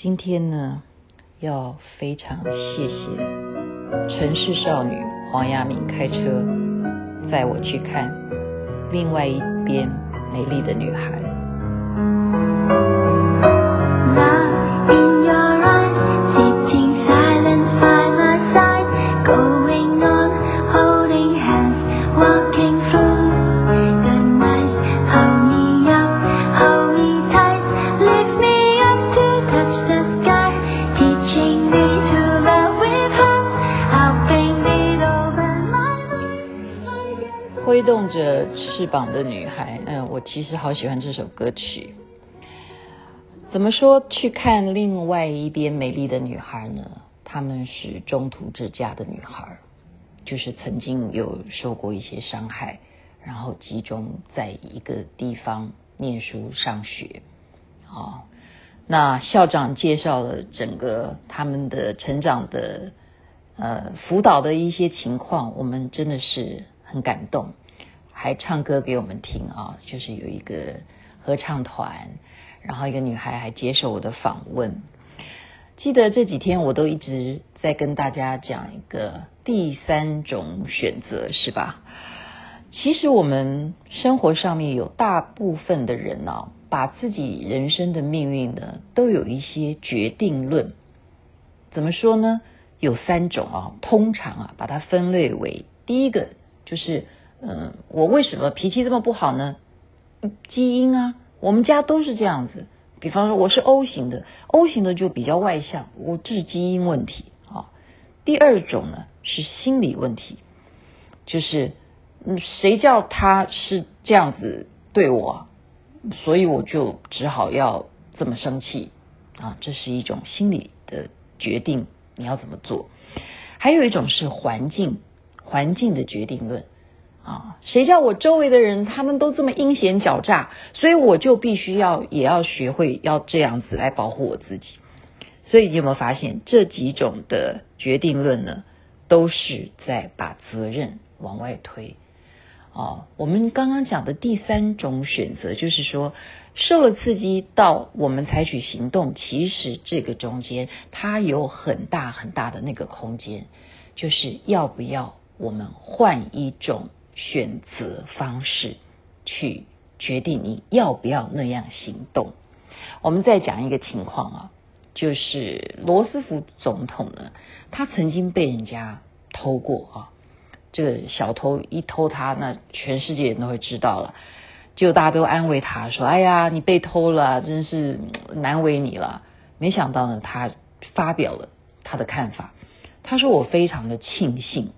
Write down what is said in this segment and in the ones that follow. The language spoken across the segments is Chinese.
今天呢，要非常谢谢城市少女黄亚敏开车载我去看另外一边美丽的女孩。挥动着翅膀的女孩，嗯，我其实好喜欢这首歌曲。怎么说去看另外一边美丽的女孩呢？她们是中途之家的女孩，就是曾经有受过一些伤害，然后集中在一个地方念书上学。哦，那校长介绍了整个他们的成长的呃辅导的一些情况，我们真的是很感动。还唱歌给我们听啊，就是有一个合唱团，然后一个女孩还接受我的访问。记得这几天我都一直在跟大家讲一个第三种选择，是吧？其实我们生活上面有大部分的人啊，把自己人生的命运呢，都有一些决定论。怎么说呢？有三种啊，通常啊，把它分类为第一个就是。嗯，我为什么脾气这么不好呢？基因啊，我们家都是这样子。比方说，我是 O 型的，O 型的就比较外向，我这是基因问题啊。第二种呢是心理问题，就是嗯，谁叫他是这样子对我，所以我就只好要这么生气啊。这是一种心理的决定，你要怎么做？还有一种是环境，环境的决定论。啊，谁叫我周围的人他们都这么阴险狡诈，所以我就必须要也要学会要这样子来保护我自己。所以你有没有发现这几种的决定论呢，都是在把责任往外推？哦，我们刚刚讲的第三种选择就是说，受了刺激到我们采取行动，其实这个中间它有很大很大的那个空间，就是要不要我们换一种。选择方式去决定你要不要那样行动。我们再讲一个情况啊，就是罗斯福总统呢，他曾经被人家偷过啊。这个小偷一偷他，那全世界人都会知道了。就大家都安慰他说：“哎呀，你被偷了，真是难为你了。”没想到呢，他发表了他的看法。他说：“我非常的庆幸。”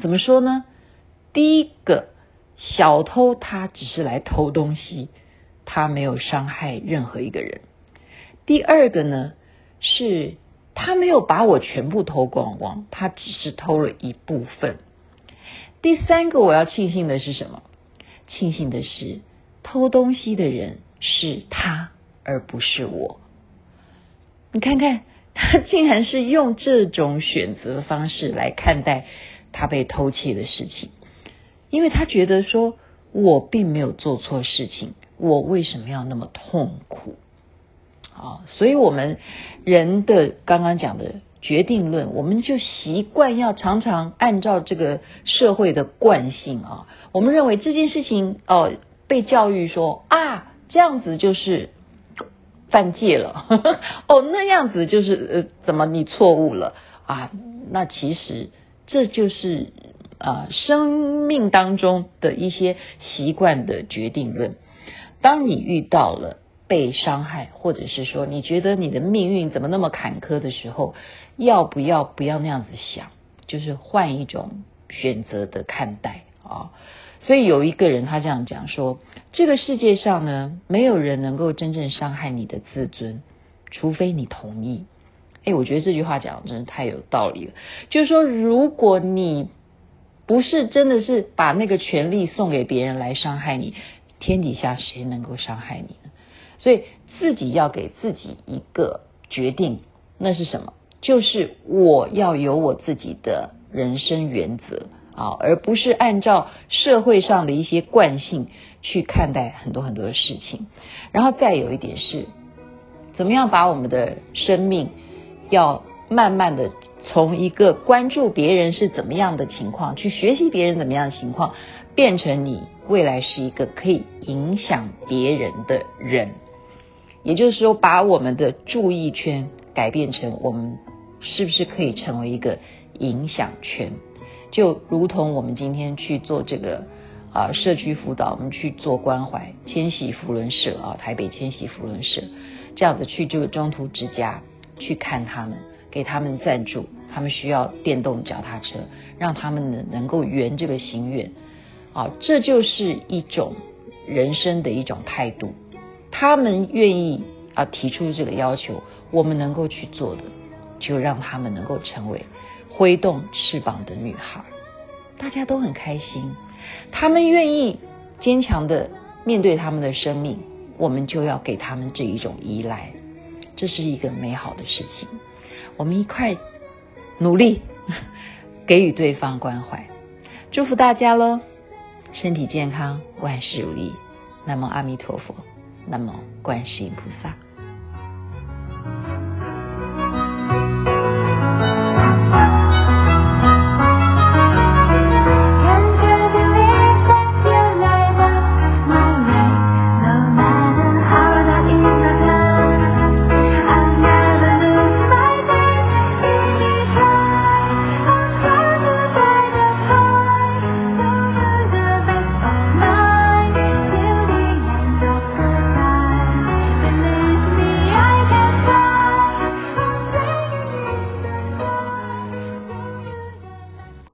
怎么说呢？第一个小偷，他只是来偷东西，他没有伤害任何一个人。第二个呢，是他没有把我全部偷光光，他只是偷了一部分。第三个我要庆幸的是什么？庆幸的是偷东西的人是他，而不是我。你看看，他竟然是用这种选择方式来看待他被偷窃的事情。因为他觉得说，我并没有做错事情，我为什么要那么痛苦？啊，所以我们人的刚刚讲的决定论，我们就习惯要常常按照这个社会的惯性啊，我们认为这件事情哦，被教育说啊，这样子就是犯戒了，呵 呵哦，那样子就是呃，怎么你错误了啊？那其实这就是。啊，生命当中的一些习惯的决定论。当你遇到了被伤害，或者是说你觉得你的命运怎么那么坎坷的时候，要不要不要那样子想？就是换一种选择的看待啊。所以有一个人他这样讲说：这个世界上呢，没有人能够真正伤害你的自尊，除非你同意。哎，我觉得这句话讲的真的太有道理了。就是说，如果你不是真的是把那个权利送给别人来伤害你，天底下谁能够伤害你呢？所以自己要给自己一个决定，那是什么？就是我要有我自己的人生原则啊，而不是按照社会上的一些惯性去看待很多很多的事情。然后再有一点是，怎么样把我们的生命要慢慢的从一个关注别人是怎么样的情况，去学习别人怎么样的情况，变成你未来是一个可以影响别人的人。也就是说，把我们的注意圈改变成我们是不是可以成为一个影响圈？就如同我们今天去做这个啊社区辅导，我们去做关怀千禧扶轮社啊，台北千禧扶轮社这样子去这个中途之家去看他们，给他们赞助，他们需要电动脚踏车，让他们呢能够圆这个心愿啊，这就是一种人生的一种态度。他们愿意啊提出这个要求，我们能够去做的，就让他们能够成为挥动翅膀的女孩，大家都很开心。他们愿意坚强的面对他们的生命，我们就要给他们这一种依赖，这是一个美好的事情。我们一块努力给予对方关怀，祝福大家喽，身体健康，万事如意。南无阿弥陀佛。南无观世音菩萨。